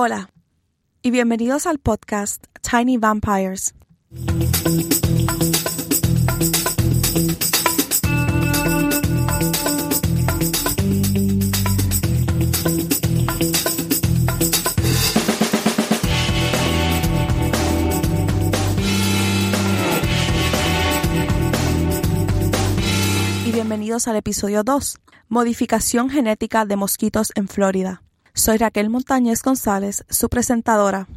Hola y bienvenidos al podcast Tiny Vampires. Y bienvenidos al episodio 2, Modificación genética de mosquitos en Florida. Soy Raquel Montañez González, su presentadora.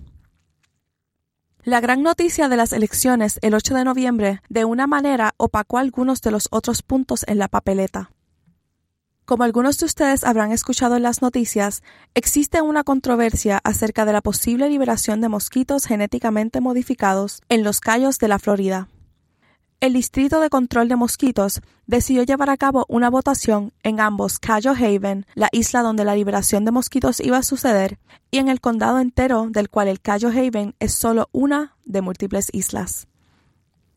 La gran noticia de las elecciones el 8 de noviembre de una manera opacó algunos de los otros puntos en la papeleta. Como algunos de ustedes habrán escuchado en las noticias, existe una controversia acerca de la posible liberación de mosquitos genéticamente modificados en los Cayos de la Florida el Distrito de Control de Mosquitos decidió llevar a cabo una votación en ambos Cayo Haven, la isla donde la liberación de mosquitos iba a suceder, y en el condado entero del cual el Cayo Haven es solo una de múltiples islas.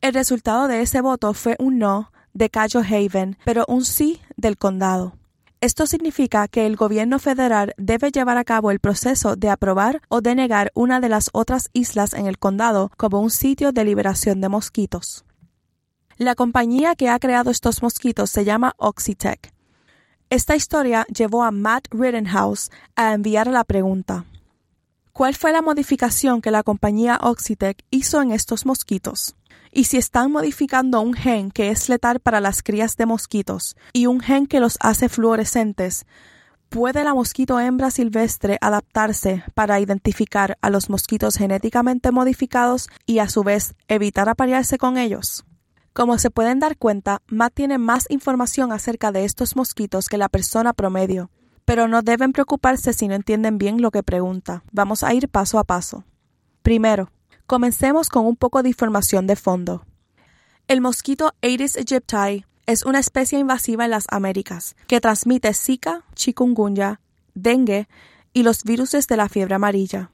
El resultado de ese voto fue un no de Cayo Haven, pero un sí del condado. Esto significa que el gobierno federal debe llevar a cabo el proceso de aprobar o denegar una de las otras islas en el condado como un sitio de liberación de mosquitos. La compañía que ha creado estos mosquitos se llama Oxitec. Esta historia llevó a Matt Rittenhouse a enviar la pregunta ¿Cuál fue la modificación que la compañía Oxitec hizo en estos mosquitos? Y si están modificando un gen que es letal para las crías de mosquitos y un gen que los hace fluorescentes, ¿puede la mosquito hembra silvestre adaptarse para identificar a los mosquitos genéticamente modificados y a su vez evitar aparearse con ellos? Como se pueden dar cuenta, Matt tiene más información acerca de estos mosquitos que la persona promedio, pero no deben preocuparse si no entienden bien lo que pregunta. Vamos a ir paso a paso. Primero, comencemos con un poco de información de fondo. El mosquito Aedes aegypti es una especie invasiva en las Américas que transmite Zika, chikungunya, dengue y los virus de la fiebre amarilla.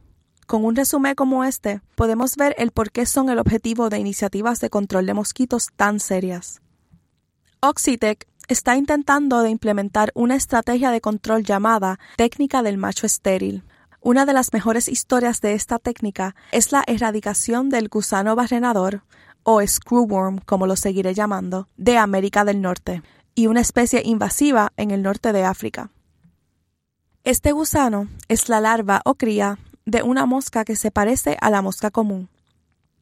Con un resumen como este, podemos ver el por qué son el objetivo de iniciativas de control de mosquitos tan serias. Oxitec está intentando de implementar una estrategia de control llamada técnica del macho estéril. Una de las mejores historias de esta técnica es la erradicación del gusano barrenador, o screwworm como lo seguiré llamando, de América del Norte, y una especie invasiva en el norte de África. Este gusano es la larva o cría de una mosca que se parece a la mosca común.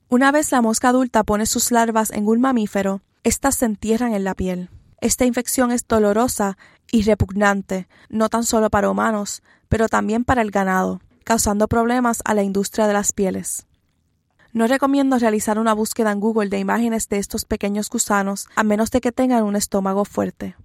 Una vez la mosca adulta pone sus larvas en un mamífero, éstas se entierran en la piel. Esta infección es dolorosa y repugnante, no tan solo para humanos, pero también para el ganado, causando problemas a la industria de las pieles. No recomiendo realizar una búsqueda en Google de imágenes de estos pequeños gusanos a menos de que tengan un estómago fuerte.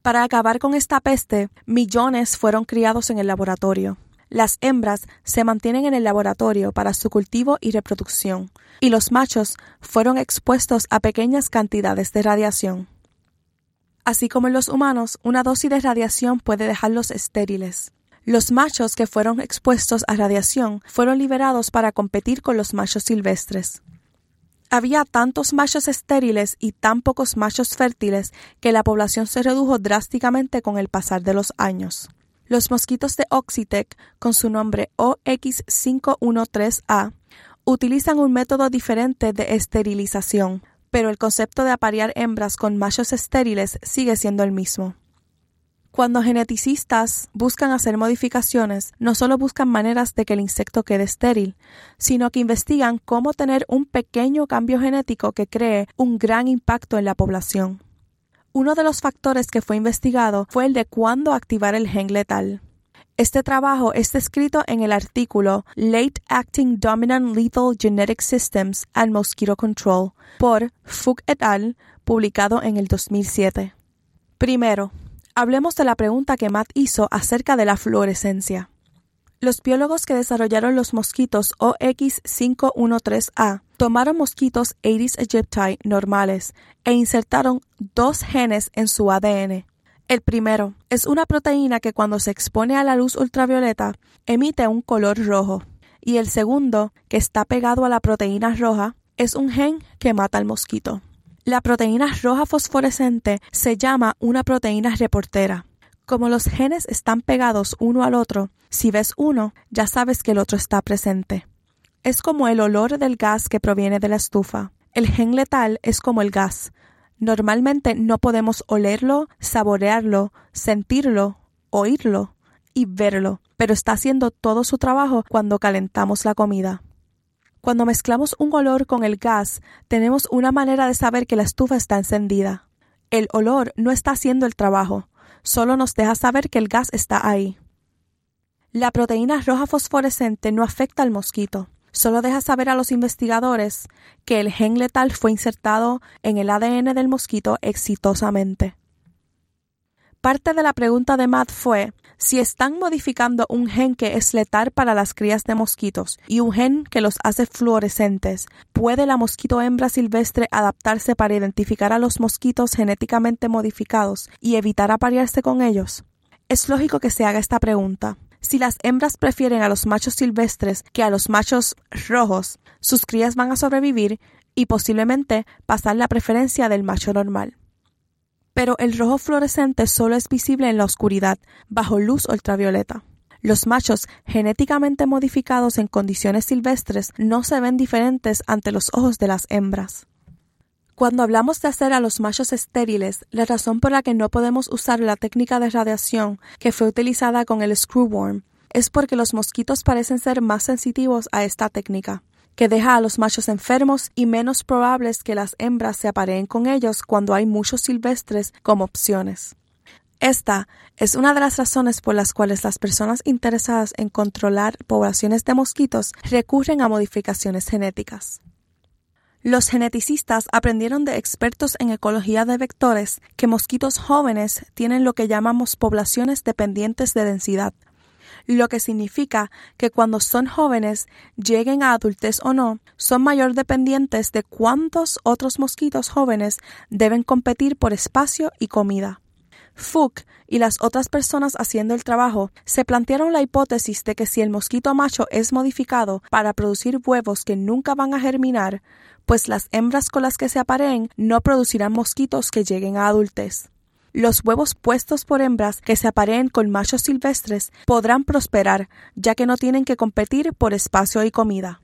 Para acabar con esta peste, millones fueron criados en el laboratorio. Las hembras se mantienen en el laboratorio para su cultivo y reproducción, y los machos fueron expuestos a pequeñas cantidades de radiación. Así como en los humanos, una dosis de radiación puede dejarlos estériles. Los machos que fueron expuestos a radiación fueron liberados para competir con los machos silvestres. Había tantos machos estériles y tan pocos machos fértiles que la población se redujo drásticamente con el pasar de los años. Los mosquitos de Oxitec, con su nombre OX513A, utilizan un método diferente de esterilización, pero el concepto de aparear hembras con machos estériles sigue siendo el mismo. Cuando geneticistas buscan hacer modificaciones, no solo buscan maneras de que el insecto quede estéril, sino que investigan cómo tener un pequeño cambio genético que cree un gran impacto en la población. Uno de los factores que fue investigado fue el de cuándo activar el gen letal. Este trabajo es descrito en el artículo Late Acting Dominant Lethal Genetic Systems and Mosquito Control por Fug et al., publicado en el 2007. Primero, hablemos de la pregunta que Matt hizo acerca de la fluorescencia. Los biólogos que desarrollaron los mosquitos OX513A tomaron mosquitos Aedes aegypti normales e insertaron dos genes en su ADN. El primero es una proteína que cuando se expone a la luz ultravioleta emite un color rojo. Y el segundo, que está pegado a la proteína roja, es un gen que mata al mosquito. La proteína roja fosforescente se llama una proteína reportera. Como los genes están pegados uno al otro, si ves uno, ya sabes que el otro está presente. Es como el olor del gas que proviene de la estufa. El gen letal es como el gas. Normalmente no podemos olerlo, saborearlo, sentirlo, oírlo y verlo, pero está haciendo todo su trabajo cuando calentamos la comida. Cuando mezclamos un olor con el gas, tenemos una manera de saber que la estufa está encendida. El olor no está haciendo el trabajo, solo nos deja saber que el gas está ahí. La proteína roja fosforescente no afecta al mosquito, solo deja saber a los investigadores que el gen letal fue insertado en el ADN del mosquito exitosamente. Parte de la pregunta de Matt fue si están modificando un gen que es letal para las crías de mosquitos y un gen que los hace fluorescentes, ¿puede la mosquito hembra silvestre adaptarse para identificar a los mosquitos genéticamente modificados y evitar aparearse con ellos? Es lógico que se haga esta pregunta. Si las hembras prefieren a los machos silvestres que a los machos rojos, sus crías van a sobrevivir y posiblemente pasar la preferencia del macho normal pero el rojo fluorescente solo es visible en la oscuridad, bajo luz ultravioleta. Los machos genéticamente modificados en condiciones silvestres no se ven diferentes ante los ojos de las hembras. Cuando hablamos de hacer a los machos estériles, la razón por la que no podemos usar la técnica de radiación que fue utilizada con el screwworm es porque los mosquitos parecen ser más sensitivos a esta técnica que deja a los machos enfermos y menos probables que las hembras se apareen con ellos cuando hay muchos silvestres como opciones. Esta es una de las razones por las cuales las personas interesadas en controlar poblaciones de mosquitos recurren a modificaciones genéticas. Los geneticistas aprendieron de expertos en ecología de vectores que mosquitos jóvenes tienen lo que llamamos poblaciones dependientes de densidad, lo que significa que cuando son jóvenes, lleguen a adultez o no, son mayor dependientes de cuántos otros mosquitos jóvenes deben competir por espacio y comida. Fuchs y las otras personas haciendo el trabajo se plantearon la hipótesis de que si el mosquito macho es modificado para producir huevos que nunca van a germinar, pues las hembras con las que se apareen no producirán mosquitos que lleguen a adultez. Los huevos puestos por hembras que se apareen con machos silvestres podrán prosperar, ya que no tienen que competir por espacio y comida.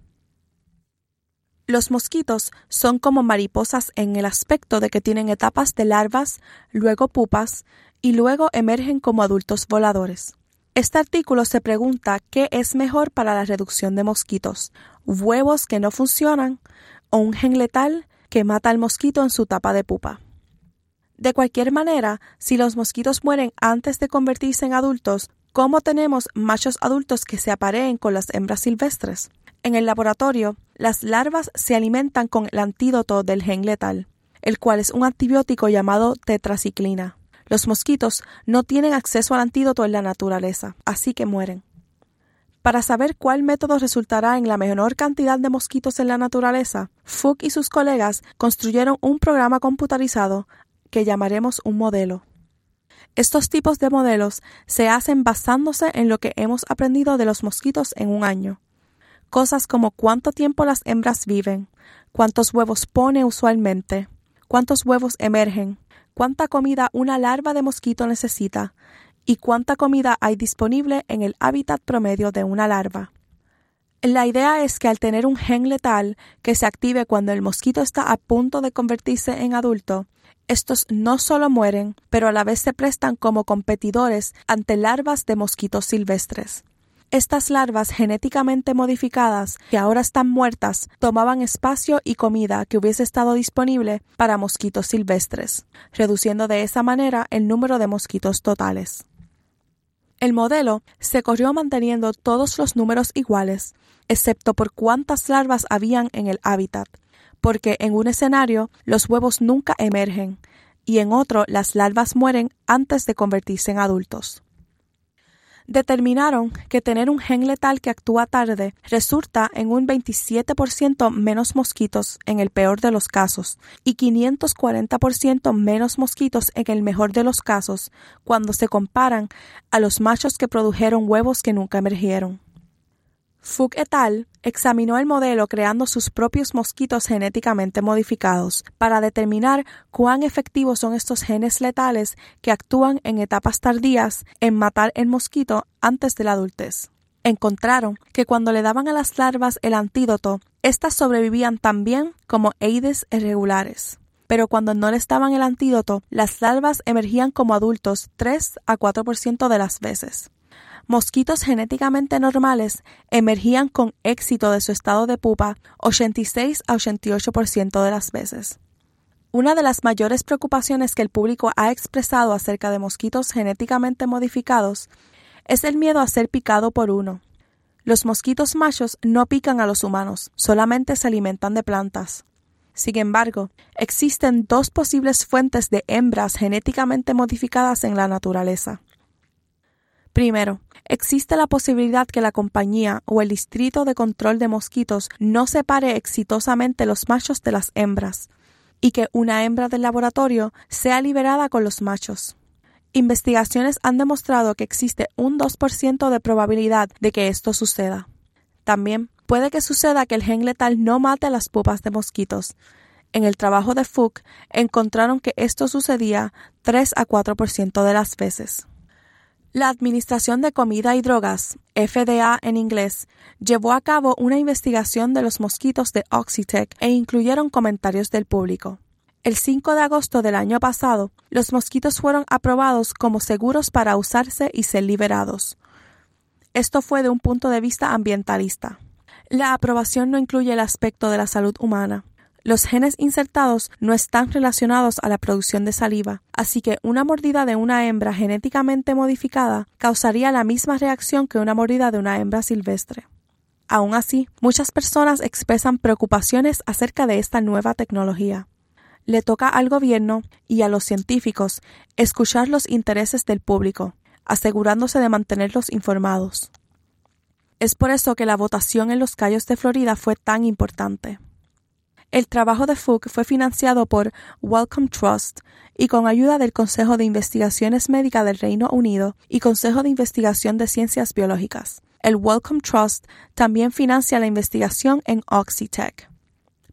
Los mosquitos son como mariposas en el aspecto de que tienen etapas de larvas, luego pupas y luego emergen como adultos voladores. Este artículo se pregunta qué es mejor para la reducción de mosquitos, huevos que no funcionan o un gen letal que mata al mosquito en su etapa de pupa. De cualquier manera, si los mosquitos mueren antes de convertirse en adultos, ¿cómo tenemos machos adultos que se apareen con las hembras silvestres? En el laboratorio, las larvas se alimentan con el antídoto del gen letal, el cual es un antibiótico llamado tetraciclina. Los mosquitos no tienen acceso al antídoto en la naturaleza, así que mueren. Para saber cuál método resultará en la menor cantidad de mosquitos en la naturaleza, Fuchs y sus colegas construyeron un programa computarizado que llamaremos un modelo. Estos tipos de modelos se hacen basándose en lo que hemos aprendido de los mosquitos en un año. Cosas como cuánto tiempo las hembras viven, cuántos huevos pone usualmente, cuántos huevos emergen, cuánta comida una larva de mosquito necesita y cuánta comida hay disponible en el hábitat promedio de una larva. La idea es que al tener un gen letal que se active cuando el mosquito está a punto de convertirse en adulto, estos no solo mueren, pero a la vez se prestan como competidores ante larvas de mosquitos silvestres. Estas larvas genéticamente modificadas, que ahora están muertas, tomaban espacio y comida que hubiese estado disponible para mosquitos silvestres, reduciendo de esa manera el número de mosquitos totales. El modelo se corrió manteniendo todos los números iguales, excepto por cuántas larvas habían en el hábitat, porque en un escenario los huevos nunca emergen y en otro las larvas mueren antes de convertirse en adultos. Determinaron que tener un gen letal que actúa tarde resulta en un 27% menos mosquitos en el peor de los casos y 540% menos mosquitos en el mejor de los casos cuando se comparan a los machos que produjeron huevos que nunca emergieron. Fuchs et al. examinó el modelo creando sus propios mosquitos genéticamente modificados para determinar cuán efectivos son estos genes letales que actúan en etapas tardías en matar el mosquito antes de la adultez. Encontraron que cuando le daban a las larvas el antídoto, éstas sobrevivían tan bien como Aedes irregulares. Pero cuando no les daban el antídoto, las larvas emergían como adultos 3 a 4% de las veces mosquitos genéticamente normales emergían con éxito de su estado de pupa 86 a 88% de las veces. Una de las mayores preocupaciones que el público ha expresado acerca de mosquitos genéticamente modificados es el miedo a ser picado por uno. Los mosquitos machos no pican a los humanos, solamente se alimentan de plantas. Sin embargo, existen dos posibles fuentes de hembras genéticamente modificadas en la naturaleza. Primero, existe la posibilidad que la compañía o el distrito de control de mosquitos no separe exitosamente los machos de las hembras y que una hembra del laboratorio sea liberada con los machos. Investigaciones han demostrado que existe un 2% de probabilidad de que esto suceda. También puede que suceda que el gen letal no mate las pupas de mosquitos. En el trabajo de Fuchs encontraron que esto sucedía 3 a 4% de las veces. La Administración de Comida y Drogas, FDA en inglés, llevó a cabo una investigación de los mosquitos de Oxitec e incluyeron comentarios del público. El 5 de agosto del año pasado, los mosquitos fueron aprobados como seguros para usarse y ser liberados. Esto fue de un punto de vista ambientalista. La aprobación no incluye el aspecto de la salud humana. Los genes insertados no están relacionados a la producción de saliva, así que una mordida de una hembra genéticamente modificada causaría la misma reacción que una mordida de una hembra silvestre. Aún así, muchas personas expresan preocupaciones acerca de esta nueva tecnología. Le toca al gobierno y a los científicos escuchar los intereses del público, asegurándose de mantenerlos informados. Es por eso que la votación en los Cayos de Florida fue tan importante. El trabajo de Fuchs fue financiado por Wellcome Trust y con ayuda del Consejo de Investigaciones Médicas del Reino Unido y Consejo de Investigación de Ciencias Biológicas. El Wellcome Trust también financia la investigación en Oxitec.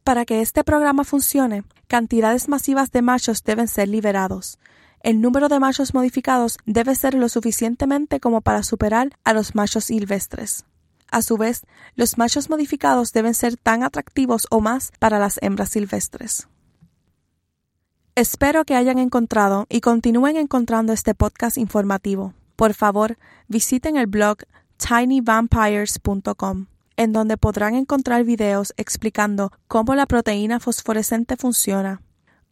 Para que este programa funcione, cantidades masivas de machos deben ser liberados. El número de machos modificados debe ser lo suficientemente como para superar a los machos silvestres. A su vez, los machos modificados deben ser tan atractivos o más para las hembras silvestres. Espero que hayan encontrado y continúen encontrando este podcast informativo. Por favor, visiten el blog tinyvampires.com, en donde podrán encontrar videos explicando cómo la proteína fosforescente funciona,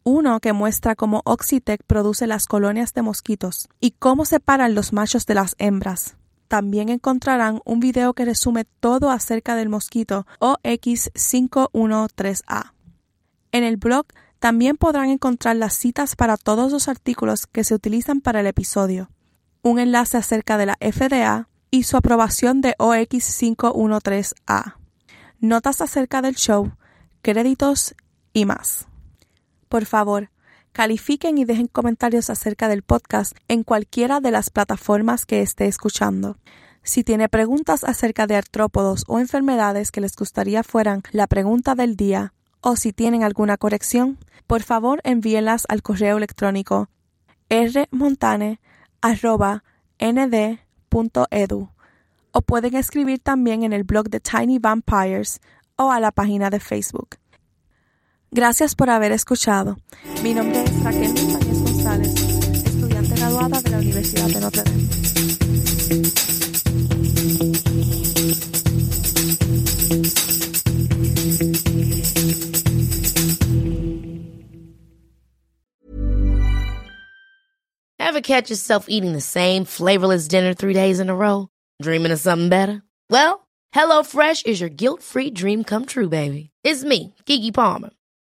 uno que muestra cómo Oxitec produce las colonias de mosquitos y cómo separan los machos de las hembras. También encontrarán un video que resume todo acerca del mosquito OX513A. En el blog también podrán encontrar las citas para todos los artículos que se utilizan para el episodio, un enlace acerca de la FDA y su aprobación de OX513A, notas acerca del show, créditos y más. Por favor, califiquen y dejen comentarios acerca del podcast en cualquiera de las plataformas que esté escuchando. Si tiene preguntas acerca de artrópodos o enfermedades que les gustaría fueran la pregunta del día, o si tienen alguna corrección, por favor envíenlas al correo electrónico rmontane.nd.edu o pueden escribir también en el blog de Tiny Vampires o a la página de Facebook. Gracias por haber escuchado. Mi nombre es Raquel Montañez González, estudiante graduada de la Universidad de Notre Dame. Ever catch yourself eating the same flavorless dinner three days in a row? Dreaming of something better? Well, HelloFresh is your guilt-free dream come true, baby. It's me, Kiki Palmer.